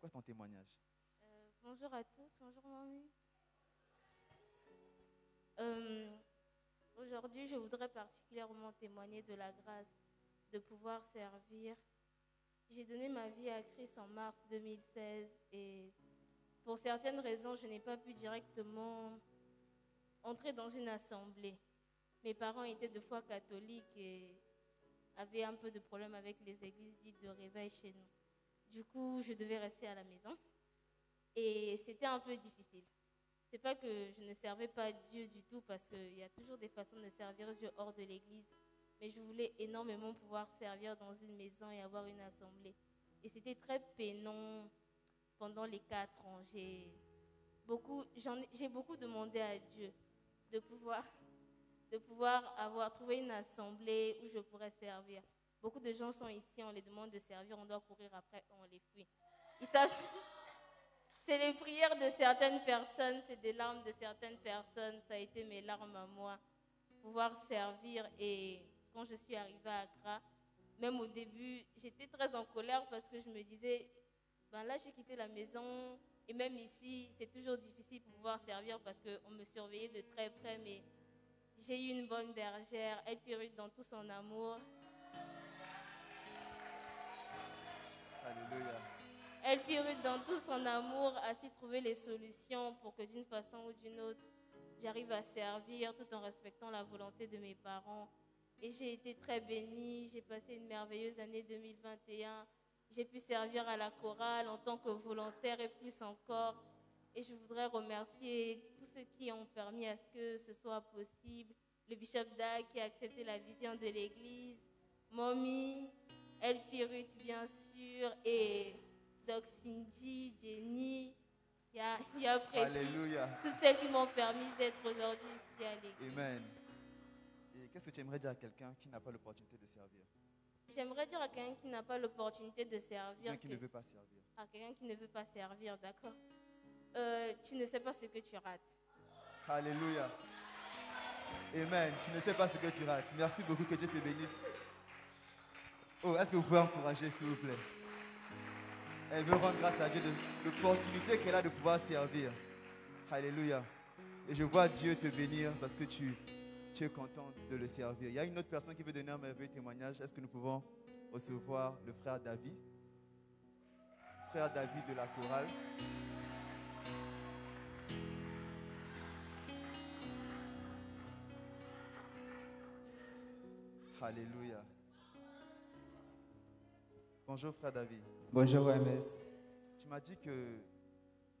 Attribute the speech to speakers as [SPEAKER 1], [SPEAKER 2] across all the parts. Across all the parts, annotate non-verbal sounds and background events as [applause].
[SPEAKER 1] Quoi ton témoignage?
[SPEAKER 2] Euh, bonjour à tous, bonjour mamie. Euh, Aujourd'hui, je voudrais particulièrement témoigner de la grâce de pouvoir servir. J'ai donné ma vie à Christ en mars 2016 et pour certaines raisons, je n'ai pas pu directement entrer dans une assemblée. Mes parents étaient de foi catholique et avaient un peu de problème avec les églises dites de réveil chez nous. Du coup, je devais rester à la maison. Et c'était un peu difficile. C'est pas que je ne servais pas Dieu du tout, parce qu'il y a toujours des façons de servir Dieu hors de l'église. Mais je voulais énormément pouvoir servir dans une maison et avoir une assemblée. Et c'était très peinant pendant les quatre ans. J'ai beaucoup, j'ai beaucoup demandé à Dieu de pouvoir, de pouvoir avoir trouvé une assemblée où je pourrais servir. Beaucoup de gens sont ici, on les demande de servir, on doit courir après, on les fuit. Savent. [laughs] C'est les prières de certaines personnes, c'est des larmes de certaines personnes. Ça a été mes larmes à moi. Pouvoir servir. Et quand je suis arrivée à Accra, même au début, j'étais très en colère parce que je me disais, ben là, j'ai quitté la maison. Et même ici, c'est toujours difficile pour pouvoir servir parce qu'on me surveillait de très près. Mais j'ai eu une bonne bergère. Elle périte dans tout son amour. Elle purite dans tout son amour, a su trouver les solutions pour que d'une façon ou d'une autre, j'arrive à servir tout en respectant la volonté de mes parents. Et j'ai été très bénie, j'ai passé une merveilleuse année 2021. J'ai pu servir à la chorale en tant que volontaire et plus encore. Et je voudrais remercier tous ceux qui ont permis à ce que ce soit possible. Le bishop Dag qui a accepté la vision de l'Église, Mommy, El Pirut bien sûr, et Doc Cindy, Jenny, il y a, y a
[SPEAKER 1] Alléluia.
[SPEAKER 2] tous ceux qui m'ont permis d'être aujourd'hui ici à l'église.
[SPEAKER 1] Amen. Et qu'est-ce que tu aimerais dire à quelqu'un qui n'a pas l'opportunité de servir?
[SPEAKER 2] J'aimerais dire à quelqu'un qui n'a pas l'opportunité de servir,
[SPEAKER 1] Quelqu'un qui ne veut pas servir.
[SPEAKER 2] à quelqu'un qui ne veut pas servir, d'accord? Euh, Tu ne sais pas ce que tu rates.
[SPEAKER 1] Alléluia. Amen. Tu ne sais pas ce que tu rates. Merci beaucoup. Que Dieu te bénisse. Oh, est-ce que vous pouvez encourager, s'il vous plaît? Elle veut rendre grâce à Dieu de l'opportunité qu'elle a de pouvoir servir. Alléluia. Et je vois Dieu te bénir parce que tu, es content de le servir. Il y a une autre personne qui veut donner un merveilleux témoignage. Est-ce que nous pouvons recevoir le frère David? Frère David de la chorale. Alléluia. Bonjour frère David.
[SPEAKER 3] Bonjour MS.
[SPEAKER 1] Tu m'as dit que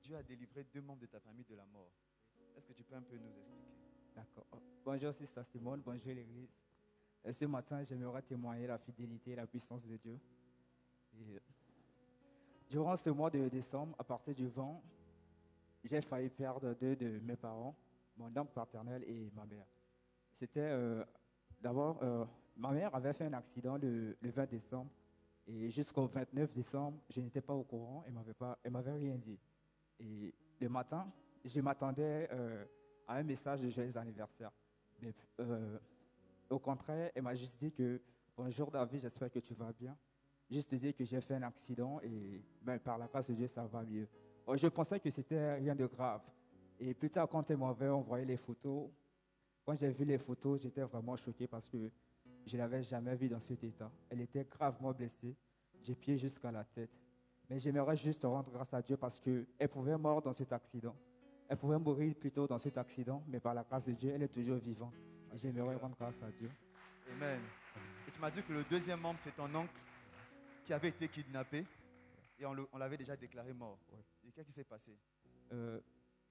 [SPEAKER 1] Dieu a délivré deux membres de ta famille de la mort. Est-ce que tu peux un peu nous expliquer?
[SPEAKER 3] D'accord. Bonjour Sister Simone, bonjour l'Église. Euh, Ce matin, j'aimerais témoigner la fidélité et la puissance de Dieu. Et, euh, durant ce mois de décembre, à partir du vent, j'ai failli perdre deux de mes parents, mon oncle paternel et ma mère. C'était euh, d'abord, euh, ma mère avait fait un accident le, le 20 décembre et jusqu'au 29 décembre, je n'étais pas au courant, elle m'avait elle m'avait rien dit. Et le matin, je m'attendais euh, à un message de joyeux anniversaire. Mais euh, au contraire, elle m'a juste dit que bonjour David, j'espère que tu vas bien. Juste dire que j'ai fait un accident et ben, par la grâce de Dieu, ça va mieux. Oh, Je pensais que c'était rien de grave. Et plus tard, quand elle m'avait envoyé les photos, quand j'ai vu les photos, j'étais vraiment choqué parce que je ne l'avais jamais vue dans cet état. Elle était gravement blessée. du pied jusqu'à la tête. Mais j'aimerais juste rendre grâce à Dieu parce qu'elle pouvait mourir dans cet accident. Elle pouvait mourir plutôt dans cet accident, mais par la grâce de Dieu, elle est toujours vivante. J'aimerais rendre grâce à Dieu.
[SPEAKER 1] Amen. Et tu m'as dit que le deuxième membre, c'est ton oncle qui avait été kidnappé et on l'avait déjà déclaré mort. Et qu'est-ce qui s'est passé?
[SPEAKER 3] Euh,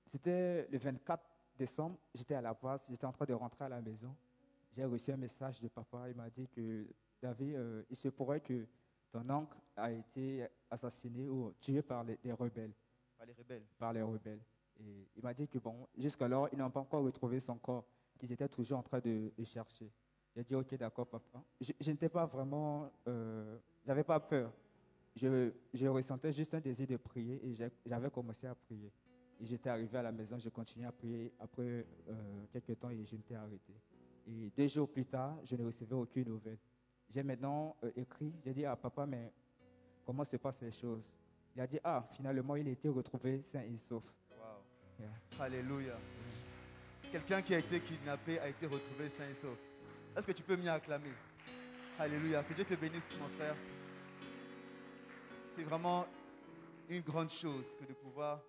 [SPEAKER 3] C'était le 24 décembre, j'étais à la base, j'étais en train de rentrer à la maison. J'ai reçu un message de papa, il m'a dit que David, euh, il se pourrait que ton oncle a été assassiné ou tué par les, des rebelles,
[SPEAKER 1] Par les rebelles.
[SPEAKER 3] par les rebelles. Et il m'a dit que bon, jusqu'alors, ils n'ont pas encore retrouvé son corps, qu'ils étaient toujours en train de, de chercher. J'ai dit, ok, d'accord, papa. Je, je n'étais pas vraiment, euh, j'avais pas peur. Je, je ressentais juste un désir de prier et j'avais commencé à prier. Et j'étais arrivé à la maison, j'ai continué à prier après euh, quelques temps et je m'étais arrêté. Et deux jours plus tard, je ne recevais aucune nouvelle. J'ai maintenant euh, écrit, j'ai dit à papa, mais comment se passent les choses? Il a dit, ah, finalement, il a été retrouvé sain et sauf.
[SPEAKER 1] Wow.
[SPEAKER 3] Yeah.
[SPEAKER 1] Alléluia. Quelqu'un qui a été kidnappé a été retrouvé sain et sauf. Est-ce que tu peux m'y acclamer? Alléluia. Que Dieu te bénisse, mon frère. C'est vraiment une grande chose que de pouvoir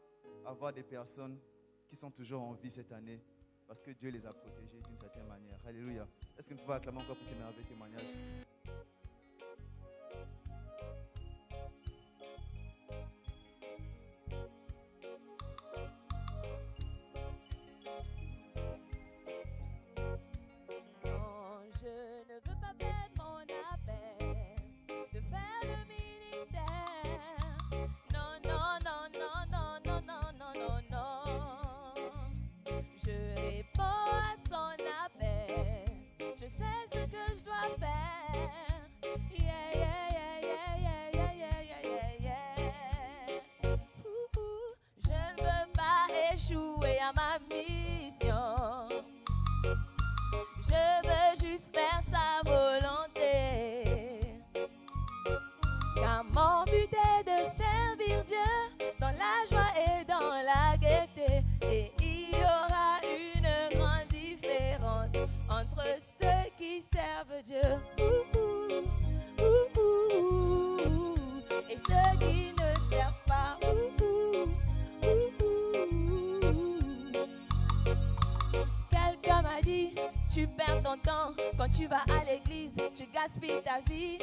[SPEAKER 1] avoir des personnes qui sont toujours en vie cette année parce que Dieu les a protégés d'une certaine manière. Alléluia. Est-ce que nous pouvons acclamer encore pour ces merveilleux témoignages?
[SPEAKER 4] Tu vas à l'église, tu gaspilles ta vie,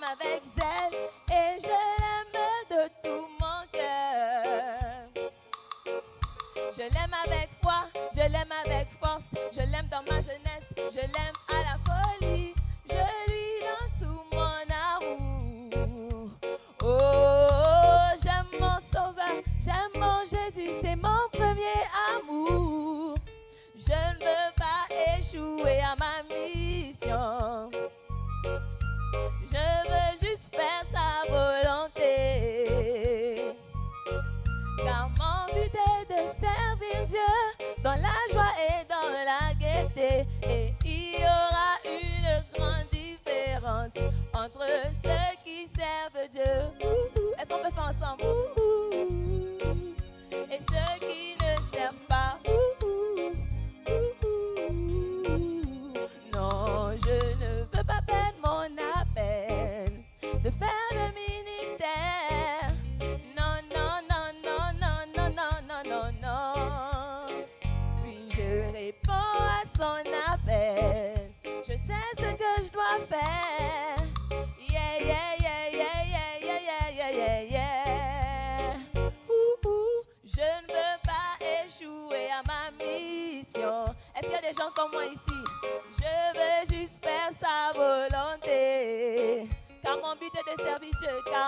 [SPEAKER 4] l'aime avec zèle et je l'aime de tout mon cœur. Je l'aime avec foi, je l'aime avec force, je l'aime dans ma jeunesse, je l'aime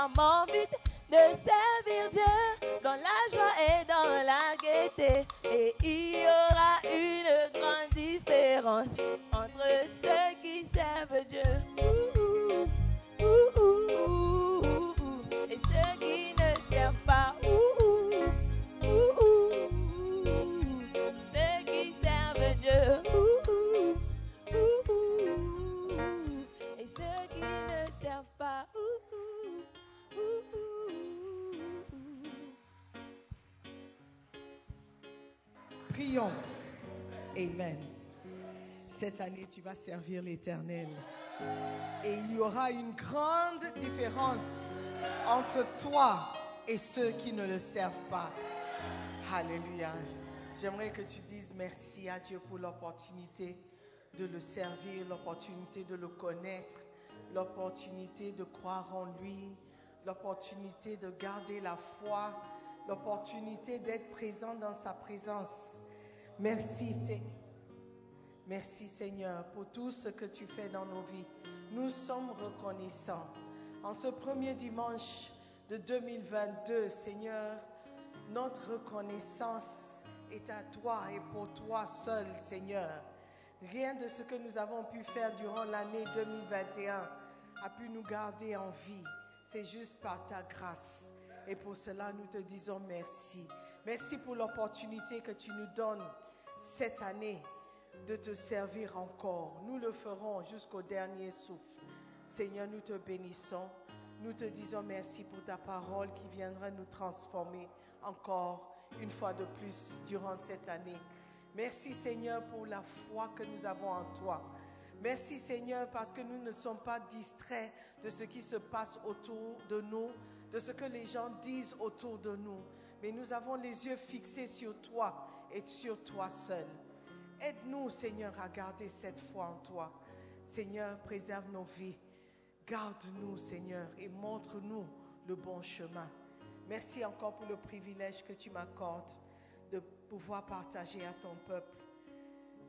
[SPEAKER 4] Dieu. Car servir
[SPEAKER 5] l'Éternel. Et il y aura une grande différence entre toi et ceux qui ne le servent pas. Alléluia. J'aimerais que tu dises merci à Dieu pour l'opportunité de le servir, l'opportunité de le connaître, l'opportunité de croire en lui, l'opportunité de garder la foi, l'opportunité d'être présent dans sa présence. Merci, Seigneur. Merci Seigneur pour tout ce que tu fais dans nos vies. Nous sommes reconnaissants. En ce premier dimanche de 2022, Seigneur, notre reconnaissance est à toi et pour toi seul, Seigneur. Rien de ce que nous avons pu faire durant l'année 2021 a pu nous garder en vie. C'est juste par ta grâce. Et pour cela, nous te disons merci. Merci pour l'opportunité que tu nous donnes cette année de te servir encore. Nous le ferons jusqu'au dernier souffle. Seigneur, nous te bénissons. Nous te disons merci pour ta parole qui viendra nous transformer encore une fois de plus durant cette année. Merci Seigneur pour la foi que nous avons en toi. Merci Seigneur parce que nous ne sommes pas distraits de ce qui se passe autour de nous, de ce que les gens disent autour de nous. Mais nous avons les yeux fixés sur toi et sur toi seul. Aide-nous, Seigneur, à garder cette foi en toi. Seigneur, préserve nos vies. Garde-nous, Seigneur, et montre-nous le bon chemin. Merci encore pour le privilège que tu m'accordes de pouvoir partager à ton peuple.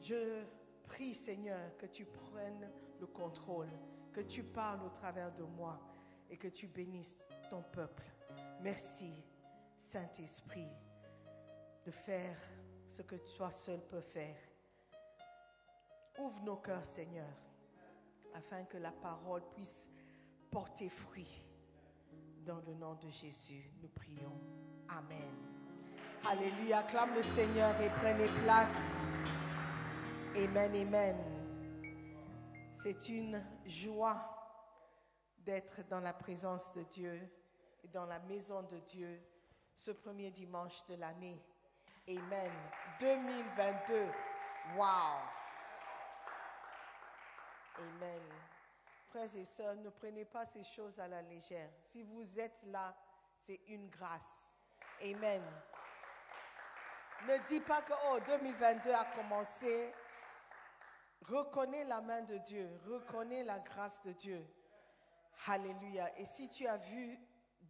[SPEAKER 5] Je prie, Seigneur, que tu prennes le contrôle, que tu parles au travers de moi et que tu bénisses ton peuple. Merci, Saint-Esprit, de faire ce que toi seul peux faire. Ouvre nos cœurs, Seigneur, afin que la parole puisse porter fruit. Dans le nom de Jésus, nous prions. Amen. Alléluia. Acclame le Seigneur et prenez place. Amen, amen. C'est une joie d'être dans la présence de Dieu et dans la maison de Dieu ce premier dimanche de l'année. Amen. 2022. Wow. Amen. Frères et sœurs, ne prenez pas ces choses à la légère. Si vous êtes là, c'est une grâce. Amen. Ne dis pas que oh 2022 a commencé. Reconnais la main de Dieu, reconnais la grâce de Dieu. Alléluia. Et si tu as vu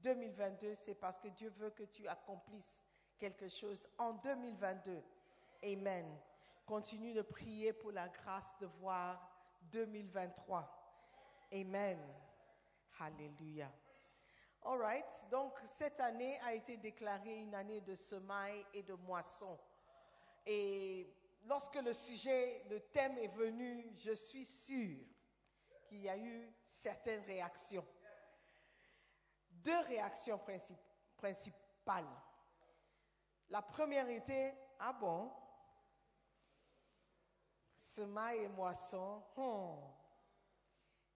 [SPEAKER 5] 2022, c'est parce que Dieu veut que tu accomplisses quelque chose en 2022. Amen. Continue de prier pour la grâce de voir 2023. Amen. Alléluia. All right. Donc, cette année a été déclarée une année de semailles et de moissons. Et lorsque le sujet, le thème est venu, je suis sûre qu'il y a eu certaines réactions. Deux réactions princip- principales. La première était, ah bon, semailles et moissons, hmm.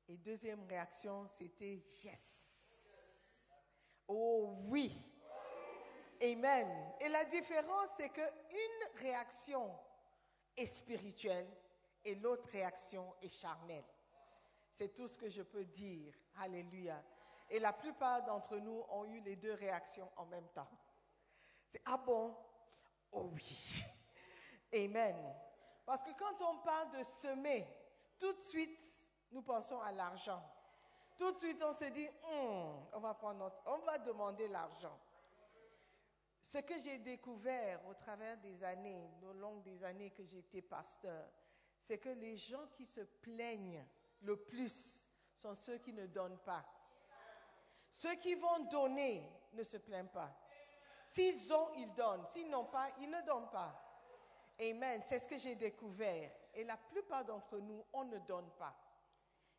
[SPEAKER 5] Et deuxième réaction, c'était yes. Oh oui. Amen. Et la différence, c'est qu'une réaction est spirituelle et l'autre réaction est charnelle. C'est tout ce que je peux dire. Alléluia. Et la plupart d'entre nous ont eu les deux réactions en même temps. C'est ah bon? Oh oui. Amen. Parce que quand on parle de semer, tout de suite, nous pensons à l'argent. Tout de suite, on se dit, Hmm, on va on va demander l'argent. Ce que j'ai découvert au travers des années, au long des années que j'étais pasteur, c'est que les gens qui se plaignent le plus sont ceux qui ne donnent pas. Ceux qui vont donner ne se plaignent pas. S'ils ont, ils donnent. S'ils n'ont pas, ils ne donnent pas. Amen. C'est ce que j'ai découvert. Et la plupart d'entre nous, on ne donne pas.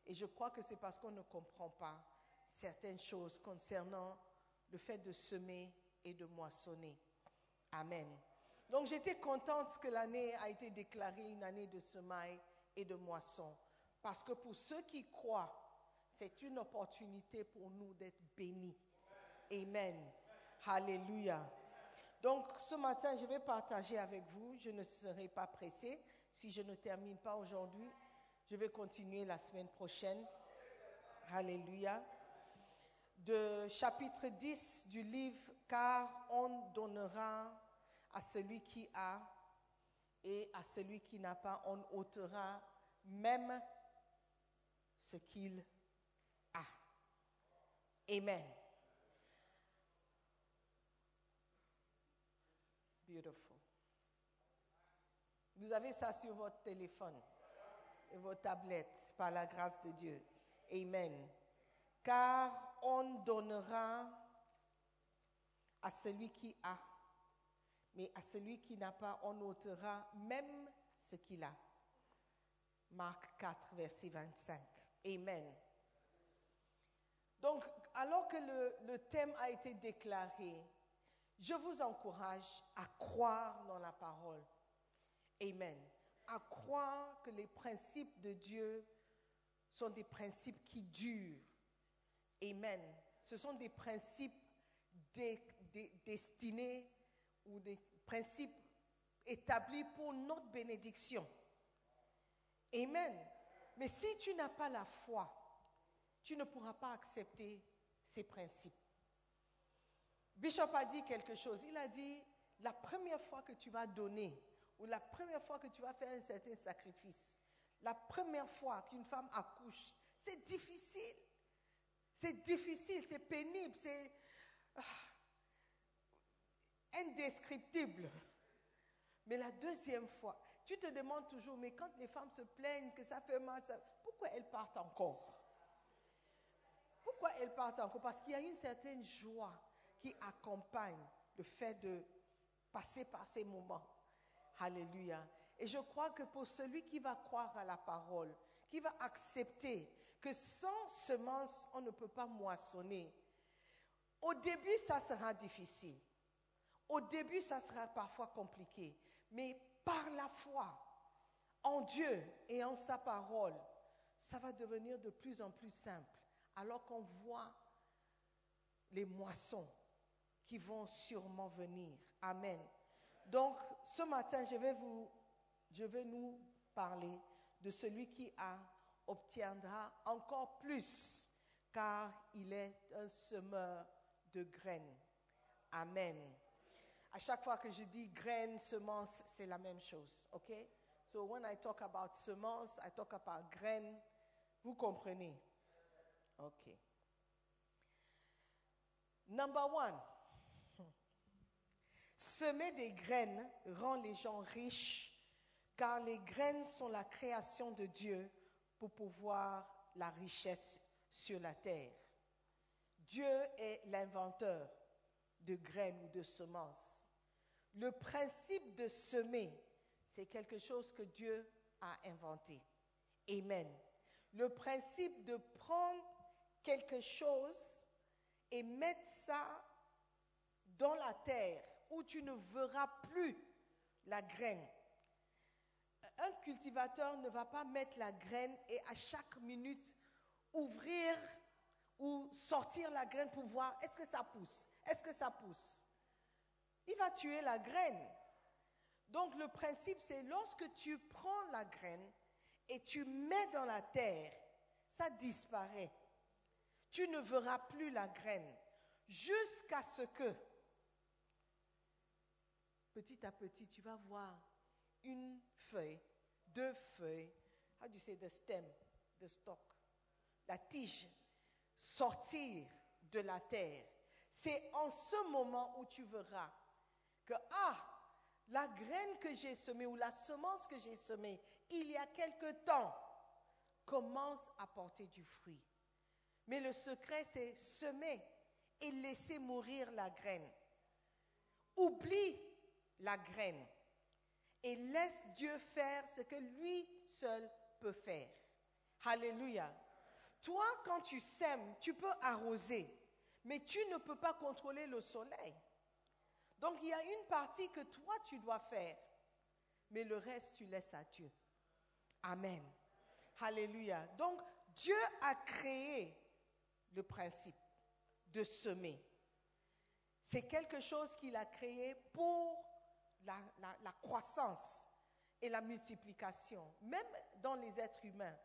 [SPEAKER 5] Et je crois que c'est parce qu'on ne comprend pas certaines choses concernant le fait de semer et de moissonner. Amen. Donc j'étais contente que l'année a été déclarée une année de semaille et de moisson. Parce que pour ceux qui croient, c'est une opportunité pour nous d'être bénis. Amen. Alléluia. Donc ce matin, je vais partager avec vous. Je ne serai pas pressée. Si je ne termine pas aujourd'hui, je vais continuer la semaine prochaine. Alléluia. De chapitre 10 du livre, car on donnera à celui qui a et à celui qui n'a pas, on ôtera même ce qu'il a. Amen. Beautiful. Vous avez ça sur votre téléphone et vos tablettes par la grâce de Dieu. Amen. Car on donnera à celui qui a, mais à celui qui n'a pas, on ôtera même ce qu'il a. Marc 4, verset 25. Amen. Donc, alors que le, le thème a été déclaré, je vous encourage à croire dans la parole. Amen. À croire que les principes de Dieu sont des principes qui durent. Amen. Ce sont des principes destinés ou des principes établis pour notre bénédiction. Amen. Mais si tu n'as pas la foi, tu ne pourras pas accepter ces principes. Bishop a dit quelque chose. Il a dit, la première fois que tu vas donner, ou la première fois que tu vas faire un certain sacrifice, la première fois qu'une femme accouche, c'est difficile. C'est difficile, c'est pénible, c'est ah, indescriptible. Mais la deuxième fois, tu te demandes toujours, mais quand les femmes se plaignent que ça fait mal, ça- pourquoi elles partent encore? Pourquoi elles partent encore? Parce qu'il y a une certaine joie qui accompagne le fait de passer par ces moments. Alléluia. Et je crois que pour celui qui va croire à la parole, qui va accepter que sans semence, on ne peut pas moissonner, au début, ça sera difficile. Au début, ça sera parfois compliqué. Mais par la foi en Dieu et en sa parole, ça va devenir de plus en plus simple. Alors qu'on voit les moissons qui vont sûrement venir. Amen. Donc, ce matin, je vais, vous, je vais nous parler de celui qui a, obtiendra encore plus, car il est un semeur de graines. Amen. À chaque fois que je dis graines, semences, c'est la même chose. OK? So when I talk about semences, I talk about graines. Vous comprenez? OK. Number one. Semer des graines rend les gens riches, car les graines sont la création de Dieu pour pouvoir la richesse sur la terre. Dieu est l'inventeur de graines ou de semences. Le principe de semer, c'est quelque chose que Dieu a inventé. Amen. Le principe de prendre quelque chose et mettre ça dans la terre où tu ne verras plus la graine. Un cultivateur ne va pas mettre la graine et à chaque minute ouvrir ou sortir la graine pour voir est-ce que ça pousse, est-ce que ça pousse? Il va tuer la graine. Donc le principe, c'est lorsque tu prends la graine et tu mets dans la terre, ça disparaît. Tu ne verras plus la graine jusqu'à ce que, petit à petit, tu vas voir une feuille, deux feuilles, how do you say the stem, the stalk, la tige, sortir de la terre. C'est en ce moment où tu verras que, ah, la graine que j'ai semée ou la semence que j'ai semée il y a quelque temps commence à porter du fruit. Mais le secret, c'est semer et laisser mourir la graine. Oublie la graine et laisse Dieu faire ce que lui seul peut faire. Alléluia. Toi, quand tu sèmes, tu peux arroser, mais tu ne peux pas contrôler le soleil. Donc il y a une partie que toi, tu dois faire, mais le reste, tu laisses à Dieu. Amen. Alléluia. Donc Dieu a créé le principe de semer. C'est quelque chose qu'il a créé pour la, croissance et la multiplication. Même dans les êtres humains,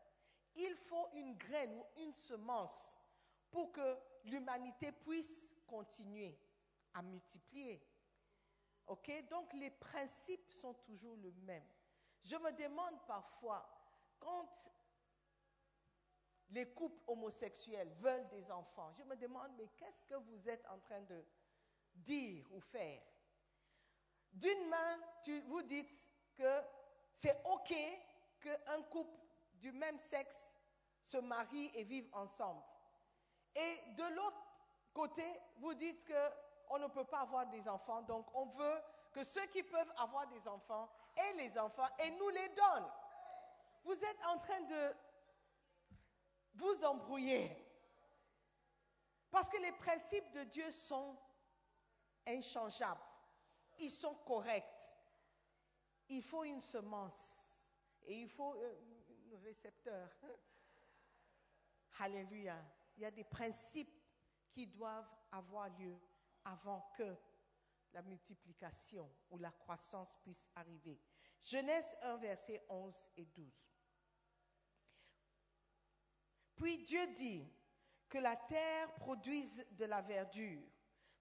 [SPEAKER 5] il faut une graine ou une semence pour que l'humanité puisse continuer à multiplier. OK? Donc les principes sont toujours les mêmes. Je me demande parfois, quand les couples homosexuels veulent des enfants, je me demande, mais qu'est-ce que vous êtes en train de dire ou faire? D'une main, vous dites que c'est OK qu'un couple du même sexe se marie et vive ensemble. Et de l'autre côté, vous dites qu'on ne peut pas avoir des enfants, donc on veut que ceux qui peuvent avoir des enfants aient les enfants et nous les donnent. Vous êtes en train de vous embrouiller. Parce que les principes de Dieu sont inchangeables. Ils sont corrects. Il faut une semence et il faut euh, un récepteur. [laughs] Alléluia. Il y a des principes qui doivent avoir lieu avant que la multiplication ou la croissance puisse arriver. Genèse 1, verset 11 et 12. Puis Dieu dit que la terre produise de la verdure,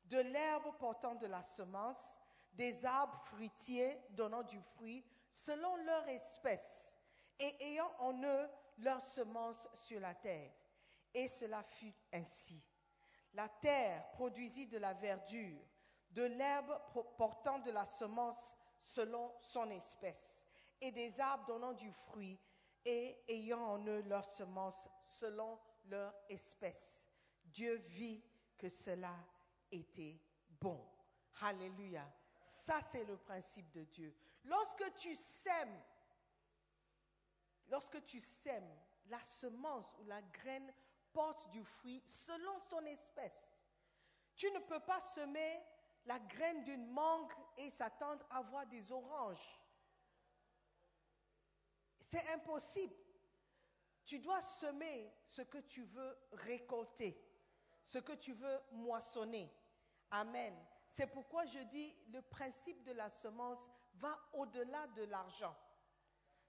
[SPEAKER 5] de l'herbe portant de la semence, des arbres fruitiers donnant du fruit selon leur espèce et ayant en eux leur semence sur la terre. Et cela fut ainsi. La terre produisit de la verdure, de l'herbe portant de la semence selon son espèce, et des arbres donnant du fruit et ayant en eux leur semence selon leur espèce. Dieu vit que cela était bon. Alléluia. Ça, c'est le principe de Dieu. Lorsque tu sèmes, lorsque tu sèmes, la semence ou la graine porte du fruit selon son espèce. Tu ne peux pas semer la graine d'une mangue et s'attendre à avoir des oranges. C'est impossible. Tu dois semer ce que tu veux récolter, ce que tu veux moissonner. Amen. C'est pourquoi je dis le principe de la semence va au-delà de l'argent.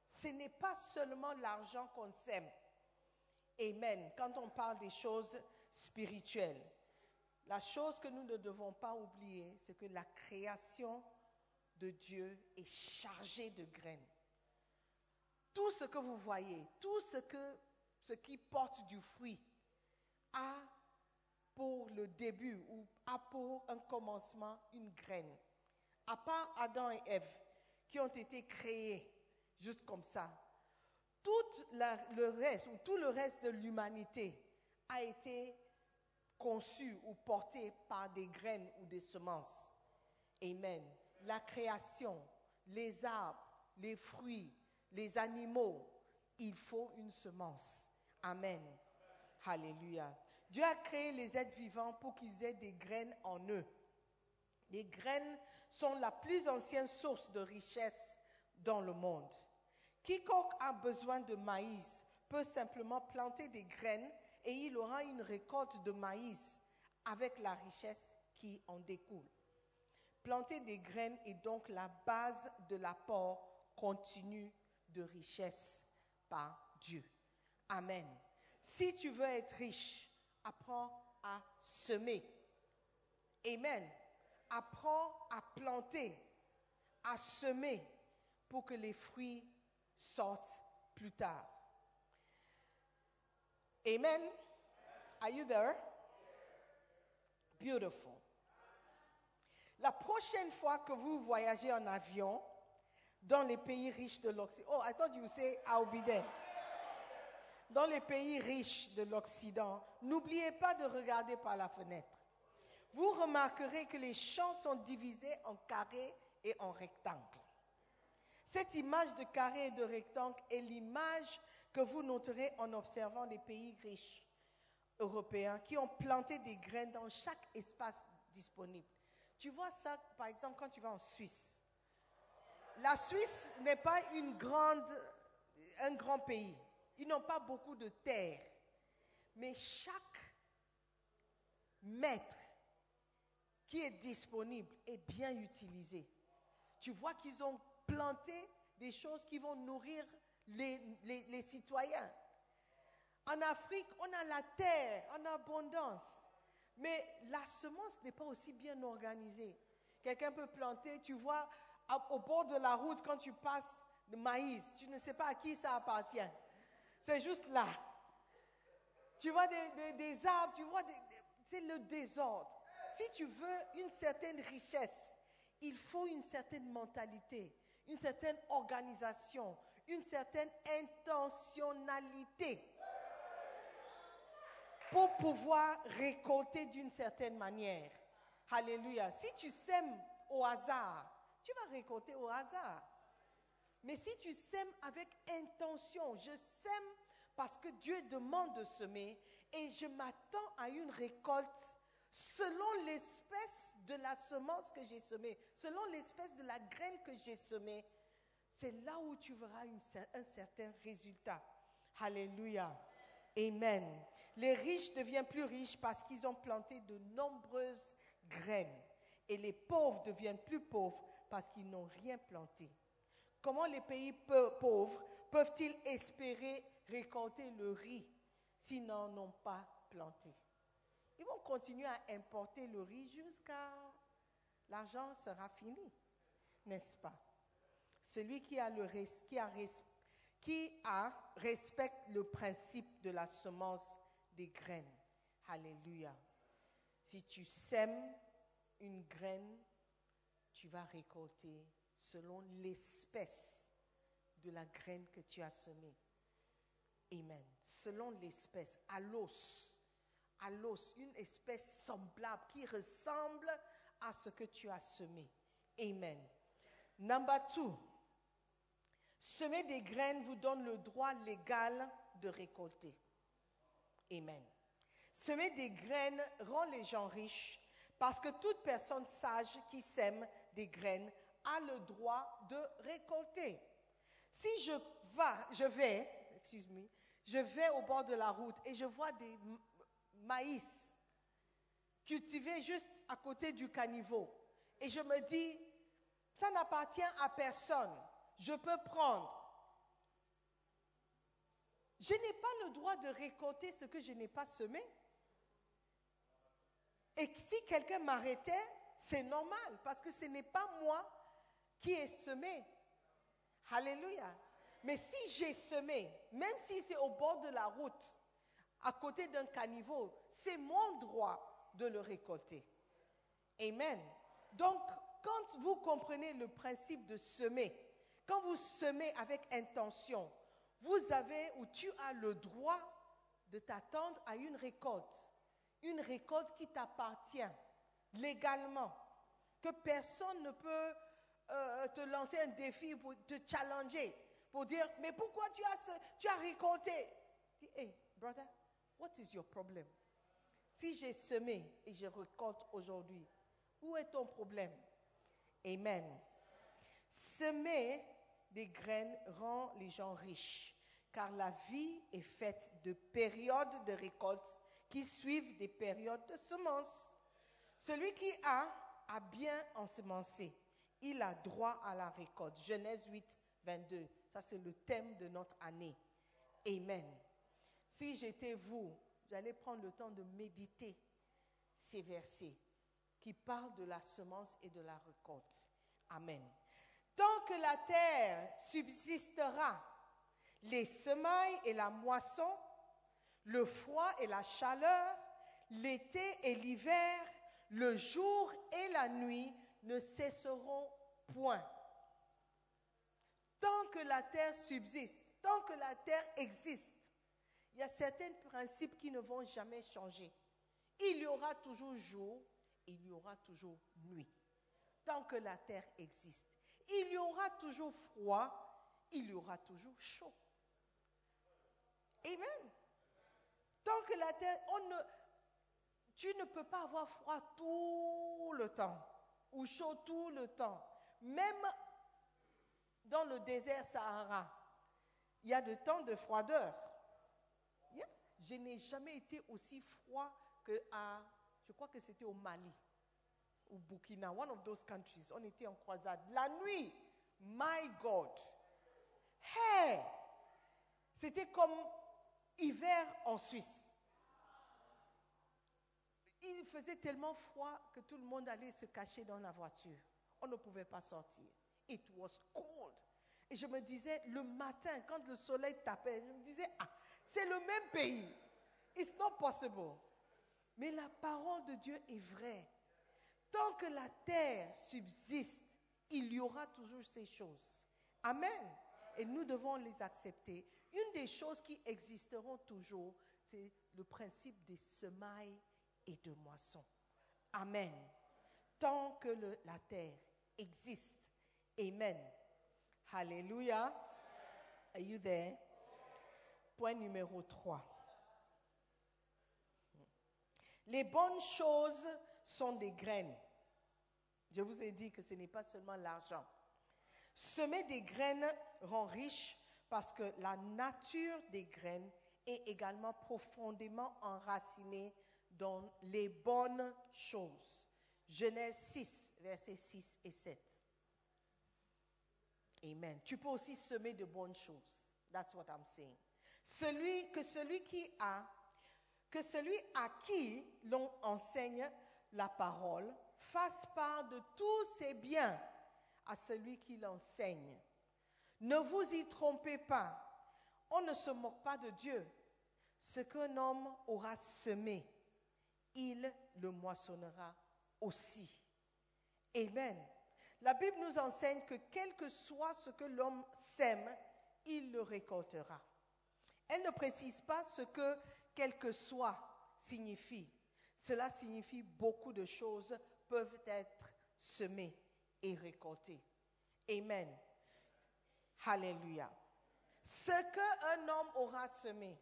[SPEAKER 5] Ce n'est pas seulement l'argent qu'on sème. Amen. Quand on parle des choses spirituelles, la chose que nous ne devons pas oublier, c'est que la création de Dieu est chargée de graines. Tout ce que vous voyez, tout ce, que, ce qui porte du fruit a pour le début ou a pour un commencement une graine. À part Adam et Ève qui ont été créés juste comme ça, tout le reste ou tout le reste de l'humanité a été conçu ou porté par des graines ou des semences. Amen. La création, les arbres, les fruits, les animaux, il faut une semence. Amen. Alléluia. Dieu a créé les êtres vivants pour qu'ils aient des graines en eux. Les graines sont la plus ancienne source de richesse dans le monde. Quiconque a besoin de maïs peut simplement planter des graines et il aura une récolte de maïs avec la richesse qui en découle. Planter des graines est donc la base de l'apport continu de richesse par Dieu. Amen. Si tu veux être riche, apprends à semer. Amen. Apprends à planter, à semer pour que les fruits sortent plus tard. Amen. Are you there? Beautiful. La prochaine fois que vous voyagez en avion dans les pays riches de l'Occident, oh, I thought you say I'll be there. Dans les pays riches de l'Occident, n'oubliez pas de regarder par la fenêtre. Vous remarquerez que les champs sont divisés en carrés et en rectangles. Cette image de carré et de rectangle est l'image que vous noterez en observant les pays riches européens qui ont planté des graines dans chaque espace disponible. Tu vois ça, par exemple, quand tu vas en Suisse. La Suisse n'est pas une grande, un grand pays. Ils n'ont pas beaucoup de terre. Mais chaque mètre qui est disponible est bien utilisé. Tu vois qu'ils ont planté des choses qui vont nourrir les, les- les citoyens. En Afrique, on a la terre en abondance, mais la semence n'est pas aussi bien organisée. Quelqu'un peut planter, tu vois, au bord de la route, quand tu passes le maïs, tu ne sais pas à qui ça appartient. C'est juste là. Tu vois des, des- arbres, tu vois, c'est le désordre. Si tu veux une certaine richesse, il faut une certaine mentalité, une certaine organisation, une certaine intentionnalité pour pouvoir récolter d'une certaine manière. Alléluia. Si tu sèmes au hasard, tu vas récolter au hasard. Mais si tu sèmes avec intention, je sème parce que Dieu demande de semer et je m'attends à une récolte selon l'espèce de la semence que j'ai semée, selon l'espèce de la graine que j'ai semée, c'est là où tu verras un certain résultat. Alléluia. Amen. Les riches deviennent plus riches parce qu'ils ont planté de nombreuses graines. Et les pauvres deviennent plus pauvres parce qu'ils n'ont rien planté. Comment les pays pauvres peuvent-ils espérer récolter le riz s'ils n'en ont pas planté? Ils vont continuer à importer le riz jusqu'à l'argent sera fini, n'est-ce pas? Celui qui a, le qui a respecte le principe de la semence des graines. Alléluia. Si tu sèmes une graine, tu vas récolter selon l'espèce de la graine que tu as semée. Amen. Selon l'espèce, à l'os, à l'os, une espèce semblable qui ressemble à ce que tu as semé. Amen. Number two, semer des graines vous donne le droit légal de récolter. Amen. Semer des graines rend les gens riches parce que toute personne sage qui sème des graines a le droit de récolter. Si je, va, je vais, excuse me, je vais au bord de la route et je vois des maïs cultivés juste à côté du caniveau et je me dis, ça n'appartient à personne, je peux prendre. Je n'ai pas le droit de récolter ce que je n'ai pas semé. Et si quelqu'un m'arrêtait, c'est normal, parce que ce n'est pas moi qui ai semé. Alléluia. Mais si j'ai semé, même si c'est au bord de la route, à côté d'un caniveau, c'est mon droit de le récolter. Amen. Donc, quand vous comprenez le principe de semer, quand vous semez avec intention, vous avez ou tu as le droit de t'attendre à une récolte. Une récolte qui t'appartient légalement. Que personne ne peut euh, te lancer un défi pour te challenger, pour dire, mais pourquoi tu as, ce- tu as récolté? Dis, hey, brother, what is your problem? Si j'ai semé et je récolte aujourd'hui, où est ton problème? Amen. Semer des graines rend les gens riches, car la vie est faite de périodes de récolte qui suivent des périodes de semences. Celui qui a, a bien ensemencé. Il a droit à la récolte. Genèse 8, 22. Ça, c'est le thème de notre année. Amen. Si j'étais vous, j'allais prendre le temps de méditer ces versets qui parlent de la semence et de la récolte. Amen. Tant que la terre subsistera, les semailles et la moisson, le froid et la chaleur, l'été et l'hiver, le jour et la nuit ne cesseront point. Tant que la terre subsiste, tant que la terre existe, il y a certains principes qui ne vont jamais changer. Il y aura toujours jour, il y aura toujours nuit. Tant que la terre existe. Il y aura toujours froid, il y aura toujours chaud. Amen. Tant que la terre, on ne, tu ne peux pas avoir froid tout le temps ou chaud tout le temps. Même dans le désert Sahara, il y a de temps de froideur. Je n'ai jamais été aussi froid que à, je crois que c'était au Mali, au Burkina, one of those countries. On était en croisade. La nuit, my God, hey, c'était comme hiver en Suisse. Il faisait tellement froid que tout le monde allait se cacher dans la voiture. On ne pouvait pas sortir. It was cold. Et je me disais, le matin, quand le soleil tapait, je me disais, ah, c'est le même pays. It's not possible. Mais la parole de Dieu est vraie. Tant que la terre subsiste, il y aura toujours ces choses. Amen. Et nous devons les accepter. Une des choses qui existeront toujours, c'est le principe des semailles et de moissons. Amen. Tant que la terre existe. Amen. Alléluia. Are you there? Point numéro 3. Les bonnes choses sont des graines. Je vous ai dit que ce n'est pas seulement l'argent. Semer des graines rend riche parce que la nature des graines est également profondément enracinée dans les bonnes choses. Genèse 6, versets 6 et 7. Amen. Tu peux aussi semer de bonnes choses. That's what I'm saying. Celui, que celui qui a, que celui à qui l'on enseigne la parole fasse part de tous ses biens à celui qui l'enseigne. Ne vous y trompez pas. On ne se moque pas de Dieu. Ce qu'un homme aura semé, il le moissonnera aussi. Amen. La Bible nous enseigne que quel que soit ce que l'homme sème, il le récoltera. Elle ne précise pas ce que quel que soit signifie. Cela signifie beaucoup de choses peuvent être semées et récoltées. Amen. Alléluia. Ce qu'un homme aura semé,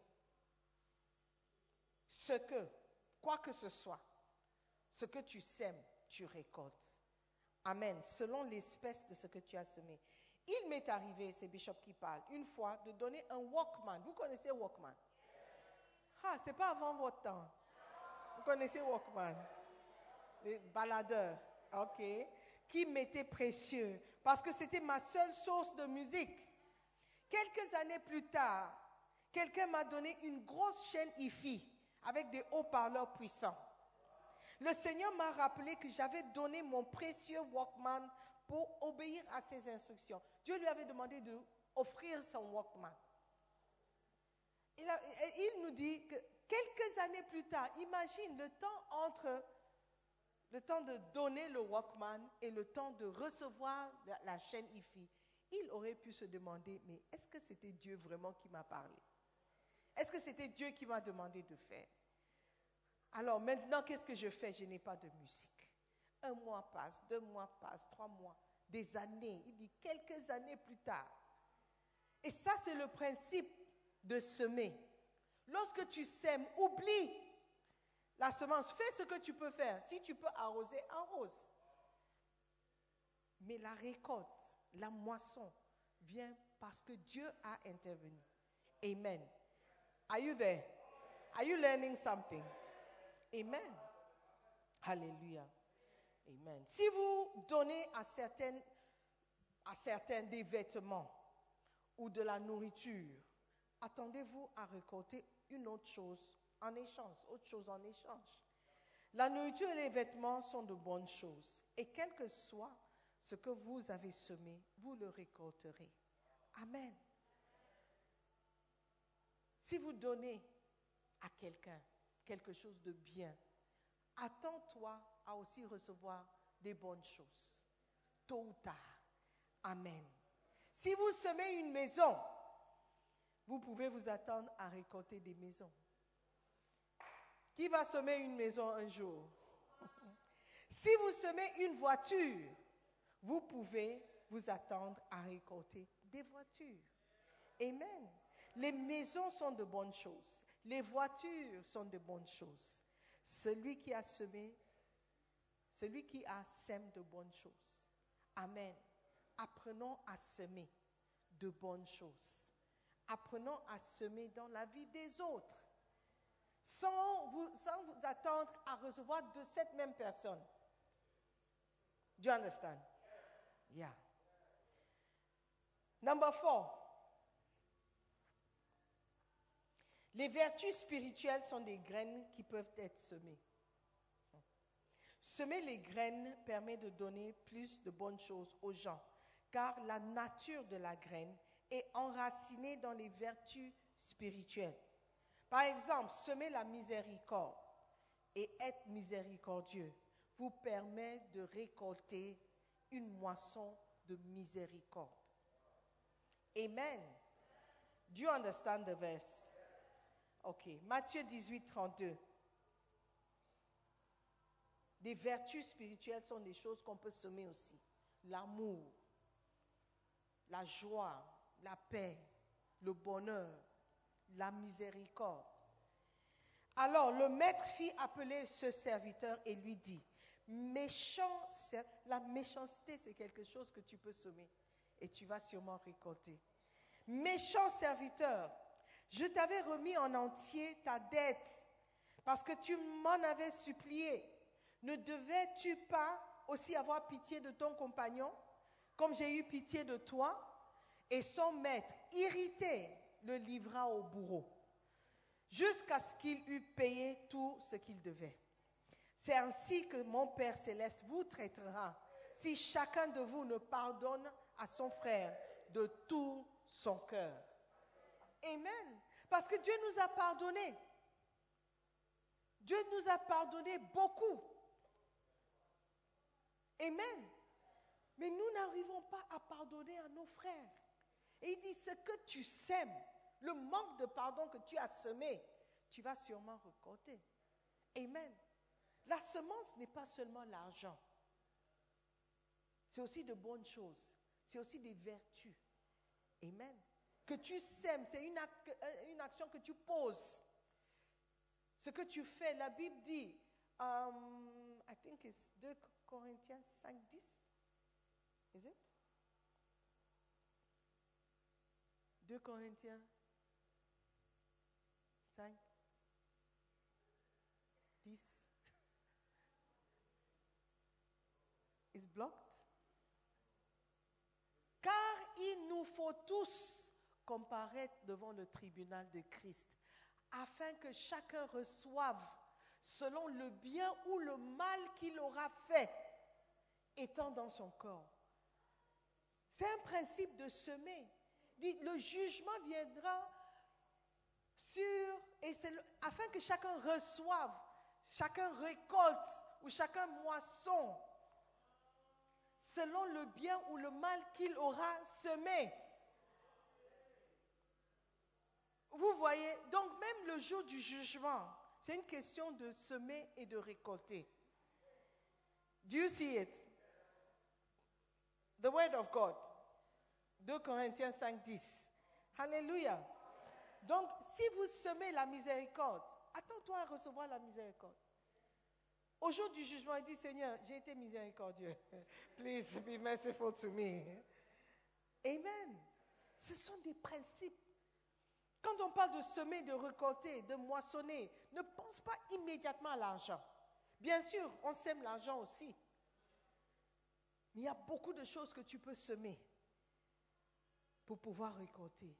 [SPEAKER 5] ce que, quoi que ce soit, ce que tu sèmes, tu récoltes. Amen. Selon l'espèce de ce que tu as semé. Il m'est arrivé, c'est Bishop qui parle, une fois de donner un Walkman. Vous connaissez Walkman? Ah, c'est pas avant votre temps. Vous connaissez Walkman? Les baladeurs, ok? Qui m'était précieux parce que c'était ma seule source de musique. Quelques années plus tard, quelqu'un m'a donné une grosse chaîne IFI avec des haut-parleurs puissants. Le Seigneur m'a rappelé que j'avais donné mon précieux Walkman pour obéir à ses instructions. Dieu lui avait demandé de offrir son Walkman. Il nous dit que quelques années plus tard, imagine le temps entre le temps de donner le Walkman et le temps de recevoir la, la chaîne IFI, il aurait pu se demander, mais est-ce que c'était Dieu vraiment qui m'a parlé? Est-ce que c'était Dieu qui m'a demandé de faire? Alors maintenant, qu'est-ce que je fais? Je n'ai pas de musique. Un mois passe, deux mois passent, trois mois, des années. Il dit quelques années plus tard. Et ça, c'est le principe de semer. Lorsque tu sèmes, oublie la semence. Fais ce que tu peux faire. Si tu peux arroser, arrose. Mais la récolte, la moisson vient parce que Dieu a intervenu. Amen. Are you there? Are you learning something? Amen. Alléluia. Amen. Si vous donnez à à certains des vêtements ou de la nourriture, attendez-vous à récolter une autre chose en échange, autre chose en échange. La nourriture et les vêtements sont de bonnes choses. Et quel que soit ce que vous avez semé, vous le récolterez. Amen. Si vous donnez à quelqu'un quelque chose de bien, attends-toi à aussi recevoir des bonnes choses. tôt ou tard. Amen. Si vous semez une maison, vous pouvez vous attendre à récolter des maisons. Qui va semer une maison un jour? [laughs] Si vous semez une voiture, vous pouvez vous attendre à récolter des voitures. Amen. Les maisons sont de bonnes choses. Les voitures sont de bonnes choses. Celui qui a semé, celui qui a sème de bonnes choses. Amen. Apprenons à semer de bonnes choses. Apprenons à semer dans la vie des autres sans vous, attendre à recevoir de cette même personne. Do you understand? Yeah. Number four. Les vertus spirituelles sont des graines qui peuvent être semées. Semer les graines permet de donner plus de bonnes choses aux gens, car la nature de la graine est enracinée dans les vertus spirituelles. Par exemple, semer la miséricorde et être miséricordieux vous permet de récolter une moisson de miséricorde. Amen. Do you understand the verse? Ok. Matthieu 18, 32. Des vertus spirituelles sont des choses qu'on peut semer aussi. L'amour, la joie, la paix, le bonheur, la miséricorde. Alors le maître fit appeler ce serviteur et lui dit, méchant, la méchanceté c'est quelque chose que tu peux semer et tu vas sûrement récolter. Méchant serviteur, je t'avais remis en entier ta dette parce que tu m'en avais supplié. Ne devais-tu pas aussi avoir pitié de ton compagnon comme j'ai eu pitié de toi? Et son maître, irrité, le livra au bourreau jusqu'à ce qu'il eût payé tout ce qu'il devait. C'est ainsi que mon Père céleste vous traitera si chacun de vous ne pardonne à son frère de tout son cœur. Amen. Parce que Dieu nous a pardonné. Dieu nous a pardonné beaucoup. Amen. Mais nous n'arrivons pas à pardonner à nos frères. Et il dit, ce que tu sèmes, le manque de pardon que tu as semé, tu vas sûrement récolter. Amen. La semence n'est pas seulement l'argent. C'est aussi de bonnes choses. C'est aussi des vertus. Amen. Que tu sèmes, c'est une, euh, une, action que tu poses. Ce que tu fais, la Bible dit, um, I think it's 2 Corinthiens 5, 10. Is it? 2 Corinthiens 5, 10. Is blocked? Car il nous faut tous comparaître devant le tribunal de Christ, afin que chacun reçoive selon le bien ou le mal qu'il aura fait, étant dans son corps. C'est un principe de semer. Le jugement viendra sur, et c'est afin que chacun reçoive, chacun récolte ou chacun moisson selon le bien ou le mal qu'il aura semé. Vous voyez, donc même le jour du jugement, c'est une question de semer et de récolter. Do you see it? The word of God. 2 Corinthiens 5, 10. Hallelujah. Donc, si vous semez la miséricorde, attends-toi à recevoir la miséricorde. Au jour du jugement, il dit Seigneur, j'ai été miséricordieux. [laughs] Please be merciful to me. Amen. Ce sont des principes. Quand on parle de semer, de récolter, de moissonner, ne pense pas immédiatement à l'argent. Bien sûr, on sème l'argent aussi. Mais il y a beaucoup de choses que tu peux semer pour pouvoir récolter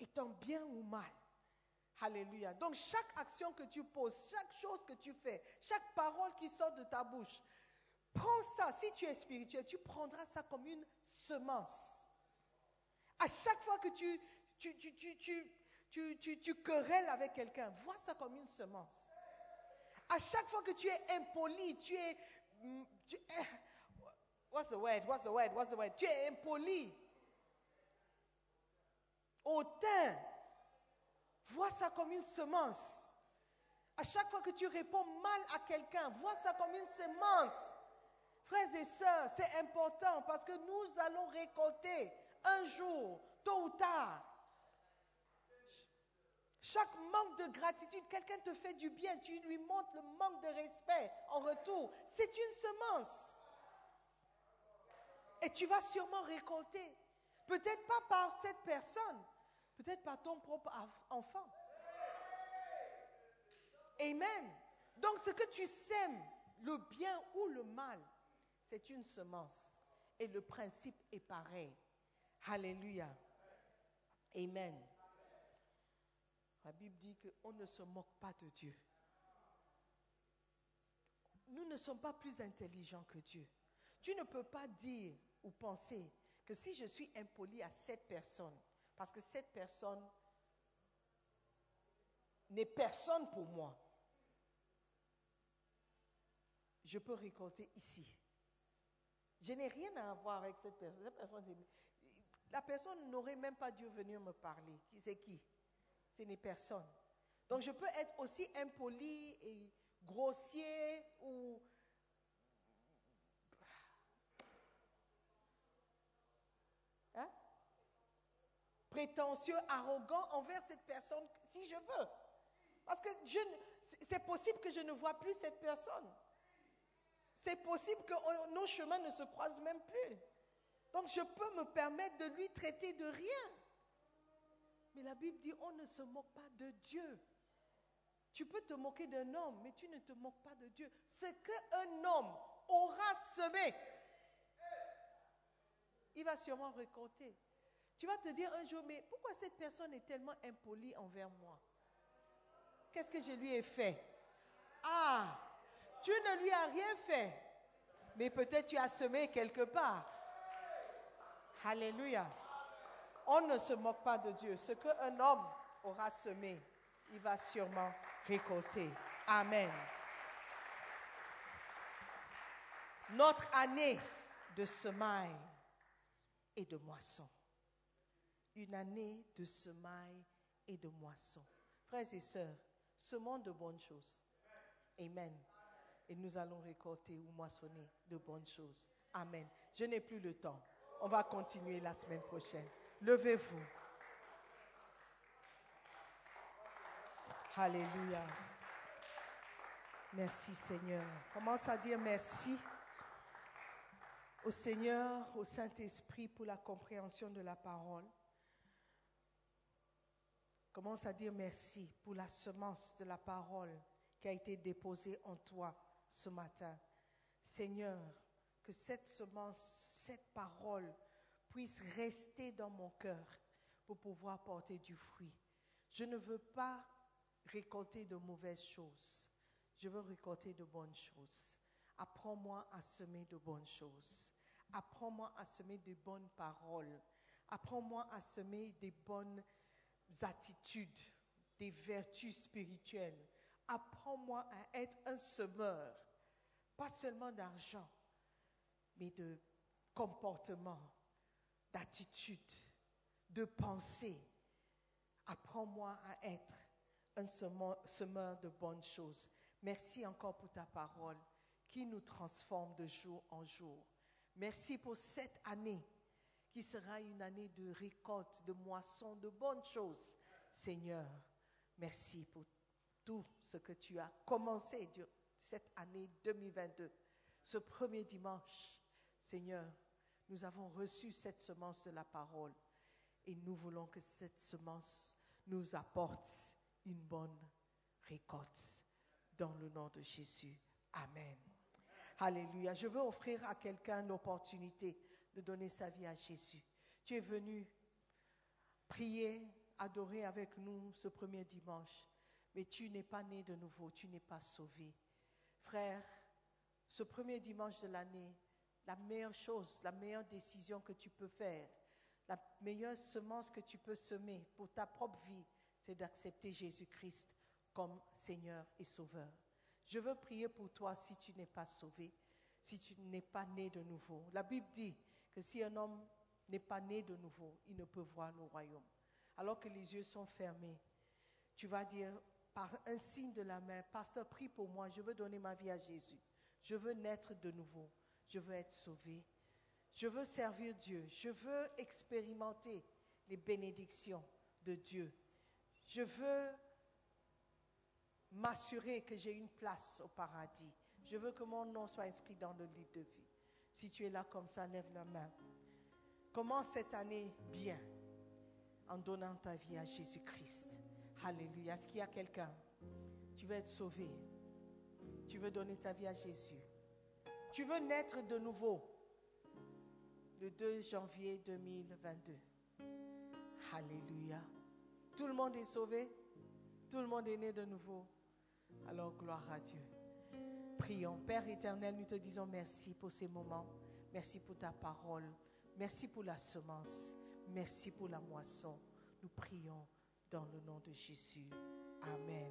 [SPEAKER 5] étant bien ou mal. Alléluia. Donc chaque action que tu poses, chaque chose que tu fais, chaque parole qui sort de ta bouche, prends ça. Si tu es spirituel, tu prendras ça comme une semence. À chaque fois que tu, tu, querelles avec quelqu'un, vois ça comme une semence. À chaque fois que tu es impoli, tu es, tu es what's the word? What's the word? What's the word? Tu es impoli. Hautain. Vois ça comme une semence. À chaque fois que tu réponds mal à quelqu'un, vois ça comme une semence. Frères et sœurs, c'est important parce que nous allons récolter un jour, tôt ou tard. Chaque manque de gratitude, quelqu'un te fait du bien, tu lui montres le manque de respect en retour. C'est une semence. Et tu vas sûrement récolter. Peut-être pas par cette personne, peut-être par ton propre enfant. Amen. Donc ce que tu sèmes, le bien ou le mal, c'est une semence. Et le principe est pareil. Alléluia. Amen. La Bible dit qu'on ne se moque pas de Dieu. Nous ne sommes pas plus intelligents que Dieu. Tu ne peux pas dire ou penser que si je suis impoli à cette personne, parce que cette personne n'est personne pour moi, je peux récolter ici. Je n'ai rien à voir avec cette personne. Cette personne, la personne n'aurait même pas dû venir me parler. C'est qui? Ce n'est personne. Donc je peux être aussi impoli et grossier ou Hein? prétentieux, arrogant envers cette personne si je veux. Parce que c'est possible que je ne vois plus cette personne. C'est possible que oh, nos chemins ne se croisent même plus. Donc je peux me permettre de lui traiter de rien. Mais la Bible dit, on ne se moque pas de Dieu. Tu peux te moquer d'un homme, mais tu ne te moques pas de Dieu. Ce qu'un homme aura semé, il va sûrement récolter. Tu vas te dire un jour, mais pourquoi cette personne est tellement impolie envers moi? Qu'est-ce que je lui ai fait? Ah, tu ne lui as rien fait, mais peut-être tu as semé quelque part. Alléluia. On ne se moque pas de Dieu. Ce qu'un homme aura semé, il va sûrement récolter. Amen. Notre année de semaille et de moisson. Une année de semaille et de moisson. Frères et sœurs, semons de bonnes choses. Amen. Et nous allons récolter ou moissonner de bonnes choses. Amen. Je n'ai plus le temps. On va continuer la semaine prochaine. Levez-vous. Alléluia. Merci Seigneur. Commence à dire merci au Seigneur, au Saint-Esprit pour la compréhension de la parole. Commence à dire merci pour la semence de la parole qui a été déposée en toi ce matin. Seigneur, que cette semence, cette parole puisse rester dans mon cœur pour pouvoir porter du fruit. Je ne veux pas récolter de mauvaises choses. Je veux récolter de bonnes choses. Apprends-moi à semer de bonnes choses. Apprends-moi à semer de bonnes paroles. Apprends-moi à semer des bonnes attitudes, des vertus spirituelles. Apprends-moi à être un semeur, pas seulement d'argent, mais de comportement, d'attitude, de pensée. Apprends-moi à être un semeur, de bonnes choses. Merci encore pour ta parole qui nous transforme de jour en jour. Merci pour cette année qui sera une année de récolte, de moisson, de bonnes choses. Seigneur, merci pour tout ce que tu as commencé cette année 2022. Ce premier dimanche, Seigneur, nous avons reçu cette semence de la parole et nous voulons que cette semence nous apporte une bonne récolte. Dans le nom de Jésus. Amen. Alléluia. Je veux offrir à quelqu'un l'opportunité de donner sa vie à Jésus. Tu es venu prier, adorer avec nous ce premier dimanche, mais tu n'es pas né de nouveau, tu n'es pas sauvé. Frère, ce premier dimanche de l'année, la meilleure chose, la meilleure décision que tu peux faire, la meilleure semence que tu peux semer pour ta propre vie, c'est d'accepter Jésus-Christ comme Seigneur et Sauveur. Je veux prier pour toi si tu n'es pas sauvé. si tu n'es pas né de nouveau. La Bible dit que si un homme n'est pas né de nouveau, il ne peut voir le royaume. Alors que les yeux sont fermés, tu vas dire par un signe de la main, Pasteur, prie pour moi, je veux donner ma vie à Jésus. Je veux naître de nouveau. Je veux être sauvé. Je veux servir Dieu. Je veux expérimenter les bénédictions de Dieu. Je veux m'assurer que j'ai une place au paradis. Je veux que mon nom soit inscrit dans le livre de vie. Si tu es là comme ça, lève la main. Commence cette année bien en donnant ta vie à Jésus-Christ. Alléluia. Est-ce qu'il y a quelqu'un? Tu veux être sauvé. Tu veux donner ta vie à Jésus. Tu veux naître de nouveau le 2 janvier 2022. Alléluia. Tout le monde est sauvé. Tout le monde est né de nouveau. Alors gloire à Dieu. Prions. Père éternel, nous te disons merci pour ces moments. Merci pour ta parole. Merci pour la semence. Merci pour la moisson. Nous prions dans le nom de Jésus. Amen.